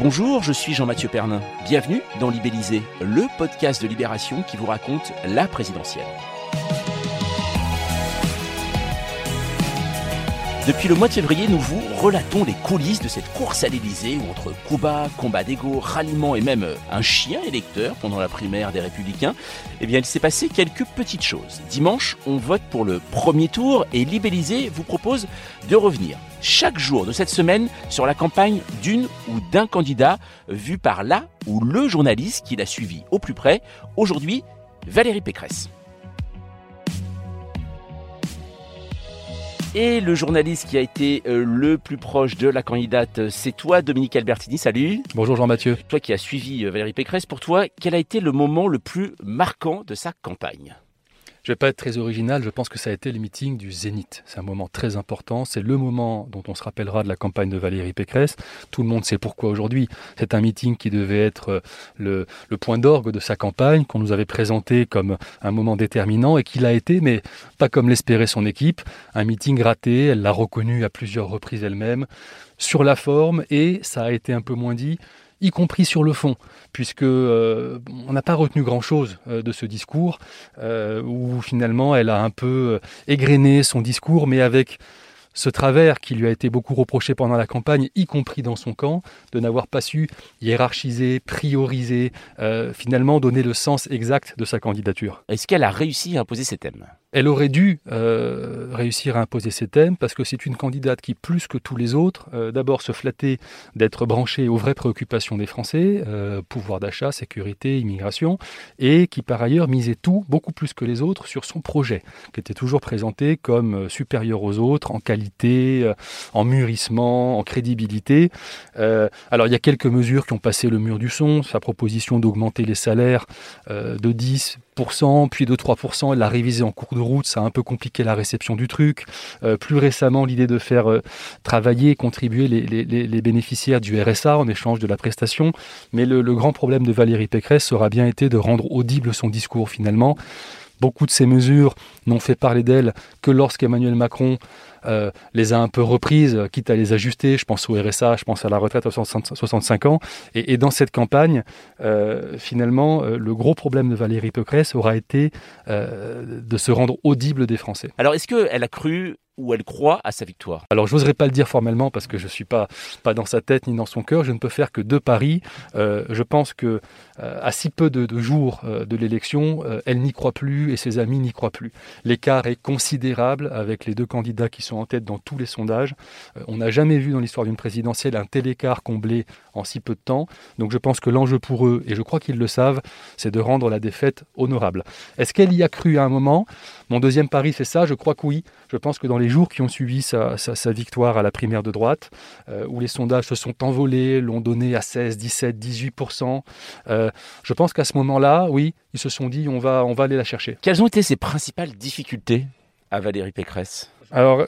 Bonjour, je suis Jean-Mathieu Pernin. Bienvenue dans Libellisé, le podcast de Libération qui vous raconte la présidentielle. Depuis le mois de février, nous vous relatons les coulisses de cette course à l'Élysée où entre coups bas, combat d'ego, ralliement et même un chien électeur pendant la primaire des Républicains, eh bien il s'est passé quelques petites choses. Dimanche, on vote pour le premier tour et Libellisé vous propose de revenir chaque jour de cette semaine sur la campagne d'une ou d'un candidat vu par là ou le journaliste qui l'a suivi au plus près. Aujourd'hui, Valérie Pécresse. Et le journaliste qui a été euh, le plus proche de la candidate, c'est toi, Dominique Albertini. Salut. Bonjour Jean-Mathieu. Toi qui as suivi euh, Valérie Pécresse, pour toi, quel a été le moment le plus marquant de sa campagne? Je vais pas être très original, je pense que ça a été le meeting du Zénith. C'est un moment très important, c'est le moment dont on se rappellera de la campagne de Valérie Pécresse. Tout le monde sait pourquoi aujourd'hui. C'est un meeting qui devait être euh, le, point d'orgue de sa campagne, qu'on nous avait présenté comme un moment déterminant et qu'il a été, mais pas comme l'espérait son équipe. Un meeting raté, elle l'a reconnu à plusieurs reprises elle-même, sur la forme, et ça a été un peu moins dit, y compris sur le fond, puisque euh, on n'a pas retenu grand-chose euh, de ce discours, euh, où finalement elle a un peu égrené son discours, mais avec ce travers qui lui a été beaucoup reproché pendant la campagne, y compris dans son camp, de n'avoir pas su hiérarchiser, prioriser, finalement donner le sens exact de sa candidature. Est-ce qu'elle a réussi à imposer ses thèmes? Elle aurait dû euh, réussir à imposer ses thèmes parce que c'est une candidate qui, plus que tous les autres, euh, d'abord se flattait d'être branchée aux vraies préoccupations des Français, euh, pouvoir d'achat, sécurité, immigration, et qui par ailleurs misait tout, beaucoup plus que les autres, sur son projet, qui était toujours présenté comme supérieur aux autres en qualité, en mûrissement, en crédibilité. alors il y a quelques mesures qui ont passé le mur du son, sa proposition d'augmenter les salaires de 10 puis de 3%, elle l'a révisé en cours de route, ça a un peu compliqué la réception du truc. Euh, plus récemment, l'idée de faire euh, travailler et contribuer les, bénéficiaires du RSA en échange de la prestation. Mais le, le grand problème de Valérie Pécresse aura bien été de rendre audible son discours finalement. Beaucoup de ces mesures n'ont fait parler d'elle que lorsqu'Emmanuel Macron euh, les a un peu reprises, quitte à les ajuster. Je pense au RSA, je pense à la retraite à 65 ans. Et, dans cette campagne, euh, finalement, euh, le gros problème de Valérie Pécresse aura été de se rendre audible des Français. Alors, est-ce qu'elle a cru où elle croit à sa victoire Alors, je n'oserais pas le dire formellement parce que je suis pas, pas dans sa tête ni dans son cœur. Je ne peux faire que deux paris. Euh, je pense que euh, à si peu de, jours euh, de l'élection, elle n'y croit plus et ses amis n'y croient plus. L'écart est considérable avec les deux candidats qui sont en tête dans tous les sondages. on n'a jamais vu dans l'histoire d'une présidentielle un tel écart comblé en si peu de temps. Donc, je pense que l'enjeu pour eux, et je crois qu'ils le savent, c'est de rendre la défaite honorable. Est-ce qu'elle y a cru à un moment? Mon deuxième pari, c'est ça. Je crois que oui. Je pense que dans les jours qui ont suivi sa, victoire à la primaire de droite, euh, où les sondages se sont envolés, l'ont donné à 16, 17, 18%, je pense qu'à ce moment-là, oui, ils se sont dit on va, on va aller la chercher. Quelles ont été ses principales difficultés à Valérie Pécresse? Alors,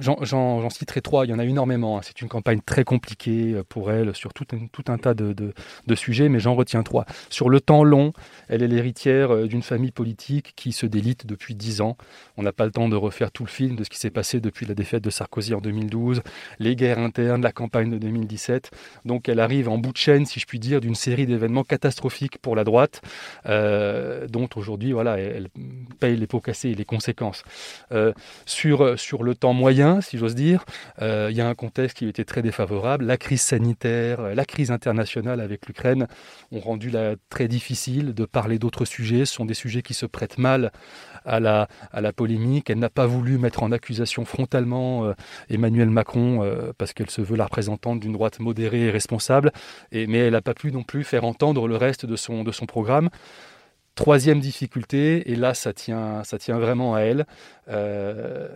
j'en citerai trois, il y en a énormément. Hein. C'est une campagne très compliquée euh, pour elle sur tout un, tas de, de, sujets, mais j'en retiens trois. Sur le temps long, elle est l'héritière euh, d'une famille politique qui se délite depuis dix ans. On n'a pas le temps de refaire tout le film de ce qui s'est passé depuis la défaite de Sarkozy en 2012, les guerres internes, la campagne de 2017. Donc elle arrive en bout de chaîne, si je puis dire, d'une série d'événements catastrophiques pour la droite, euh, dont aujourd'hui, voilà, elle paye les pots cassés et les conséquences. sur sur, le temps moyen, si j'ose dire, euh, il y a un contexte qui était très défavorable. La crise sanitaire, la crise internationale avec l'Ukraine ont rendu très difficile de parler d'autres sujets. Ce sont des sujets qui se prêtent mal à la, polémique. Elle n'a pas voulu mettre en accusation frontalement euh, Emmanuel Macron euh, parce qu'elle se veut la représentante d'une droite modérée et responsable. Mais elle n'a pas pu non plus faire entendre le reste de son programme Troisième difficulté, et là ça tient, ça tient vraiment à elle, euh,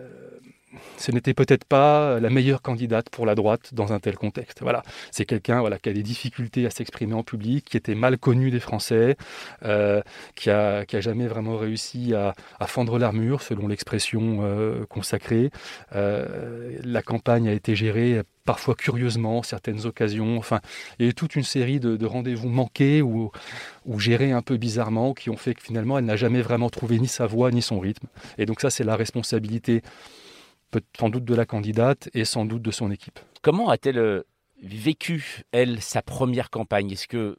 ce n'était peut-être pas la meilleure candidate pour la droite dans un tel contexte. Voilà, c'est quelqu'un voilà, qui a des difficultés à s'exprimer en public, qui était mal connu des Français, euh, qui, a, qui a jamais vraiment réussi à, fendre l'armure, selon l'expression euh, consacrée. La campagne a été gérée parfois curieusement, certaines occasions. Enfin, il y a toute une série de, rendez-vous manqués ou, ou gérés un peu bizarrement, qui ont fait que finalement, elle n'a jamais vraiment trouvé ni sa voix ni son rythme. Et donc ça, c'est la responsabilité sans doute de la candidate et sans doute de son équipe. Comment a-t-elle euh, vécu, elle, sa première campagne? Est-ce que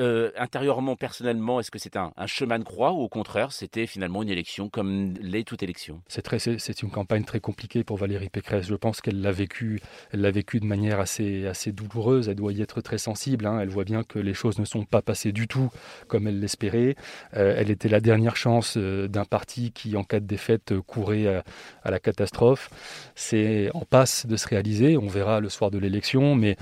euh, intérieurement, personnellement, est-ce que c'est un, chemin de croix ou au contraire, c'était finalement une élection comme l'est toute élection? C'est très, c'est une campagne très compliquée pour Valérie Pécresse. Je pense qu'elle l'a vécu, elle l'a vécu de manière assez, assez douloureuse. Elle doit y être très sensible. Hein. Elle voit bien que les choses ne sont pas passées du tout comme elle l'espérait. Euh, elle était la dernière chance euh, d'un parti qui, en cas de défaite, courait à la catastrophe. C'est en passe de se réaliser. On verra le soir de l'élection, mais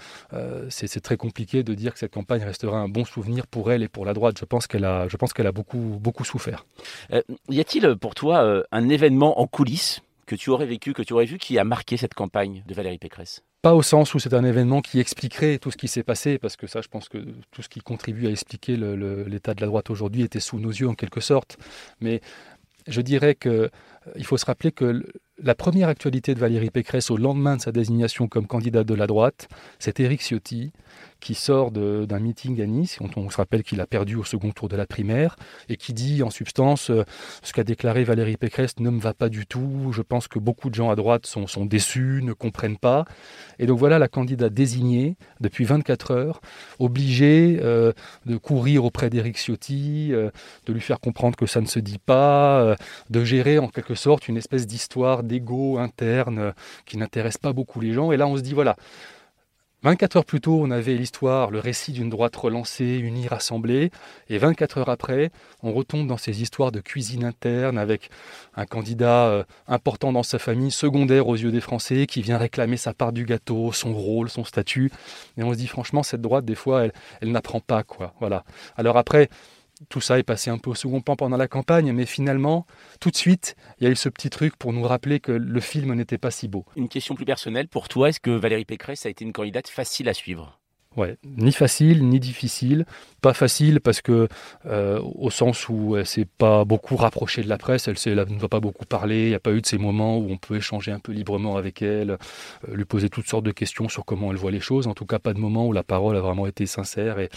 c'est très compliqué de dire que cette campagne restera un bon souvenir pour elle et pour la droite. Je pense qu'elle a, je pense qu'elle a beaucoup, beaucoup souffert. Euh, y a-t-il pour toi euh, un événement en coulisses que tu aurais vécu, que tu aurais vu, qui a marqué cette campagne de Valérie Pécresse? Pas au sens où c'est un événement qui expliquerait tout ce qui s'est passé, parce que ça, je pense que tout ce qui contribue à expliquer l'état de la droite aujourd'hui était sous nos yeux en quelque sorte. Mais je dirais qu'il euh, faut se rappeler que la première actualité de Valérie Pécresse au lendemain de sa désignation comme candidate de la droite, c'est Éric Ciotti qui sort d'un meeting à Nice, on, on se rappelle qu'il a perdu au second tour de la primaire, et qui dit en substance euh, ce qu'a déclaré Valérie Pécresse ne me va pas du tout, je pense que beaucoup de gens à droite sont, sont déçus, ne comprennent pas. Et donc voilà la candidate désignée depuis 24 heures, obligée euh, de courir auprès d'Éric Ciotti, euh, de lui faire comprendre que ça ne se dit pas, de gérer en quelque sorte une espèce d'histoire d'ego interne qui n'intéresse pas beaucoup les gens. Et là on se dit voilà, 24 heures plus tôt, on avait l'histoire, le récit d'une droite relancée, unie, rassemblée, et 24 heures après, on retombe dans ces histoires de cuisine interne avec un candidat euh, important dans sa famille, secondaire aux yeux des Français, qui vient réclamer sa part du gâteau, son rôle, son statut. Et on se dit franchement, cette droite, des fois, elle, elle n'apprend pas, quoi. Voilà. Alors après, tout ça est passé un peu au second plan pendant la campagne, mais finalement, tout de suite, il y a eu ce petit truc pour nous rappeler que le film n'était pas si beau. Une question plus personnelle, pour toi, est-ce que Valérie Pécresse a été une candidate facile à suivre? Ouais, ni facile ni difficile. Pas facile parce que, euh, au sens où elle s'est pas beaucoup rapprochée de la presse, elle, ne va pas beaucoup parler. Il n'y a pas eu de ces moments où on peut échanger un peu librement avec elle, euh, lui poser toutes sortes de questions sur comment elle voit les choses. En tout cas, pas de moment où la parole a vraiment été sincère et,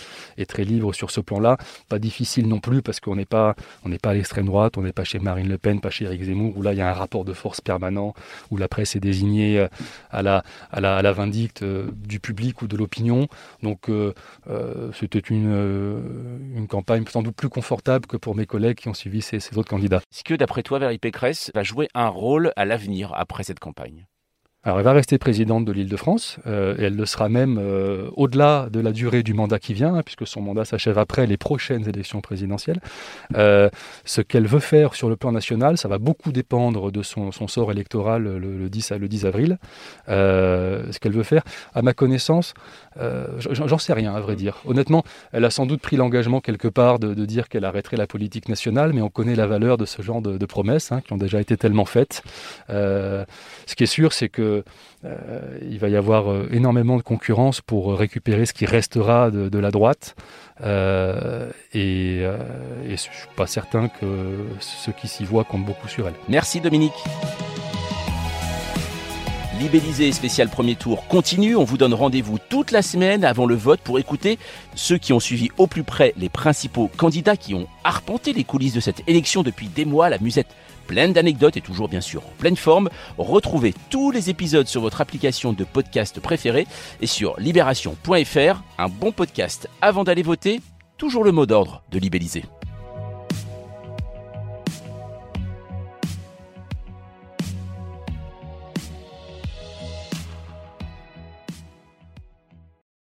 très libre sur ce plan-là. Pas difficile non plus parce qu'on n'est pas, on n'est pas à l'extrême droite, on n'est pas chez Marine Le Pen, pas chez Eric Zemmour, où là il y a un rapport de force permanent, où la presse est désignée euh, à la vindicte du public ou de l'opinion. Donc c'était une euh, une campagne sans doute plus confortable que pour mes collègues qui ont suivi ces, ces autres candidats. Est-ce que d'après toi, Valérie Pécresse va jouer un rôle à l'avenir après cette campagne? Alors, elle va rester présidente de l'Île-de-France, euh, et elle le sera même euh, au-delà de la durée du mandat qui vient, hein, puisque son mandat s'achève après les prochaines élections présidentielles. Euh, ce qu'elle veut faire sur le plan national, ça va beaucoup dépendre de son, sort électoral le, 10, le 10 avril. ce qu'elle veut faire, à ma connaissance, j'en sais rien, à vrai dire. Honnêtement, elle a sans doute pris l'engagement quelque part de, dire qu'elle arrêterait la politique nationale, mais on connaît la valeur de ce genre de, promesses hein, qui ont déjà été tellement faites. ce qui est sûr, c'est que euh, il va y avoir euh, énormément de concurrence pour récupérer ce qui restera de, la droite. Euh, et, je ne suis pas certain que ceux qui s'y voient comptent beaucoup sur elle. Merci Dominique. Libellisé spécial premier tour continue. On vous donne rendez-vous toute la semaine avant le vote pour écouter ceux qui ont suivi au plus près les principaux candidats qui ont arpenté les coulisses de cette élection depuis des mois. La musette pleine d'anecdotes et toujours bien sûr en pleine forme. Retrouvez tous les épisodes sur votre application de podcast préférée et sur libération.fr. Un bon podcast avant d'aller voter, toujours le mot d'ordre de libelliser.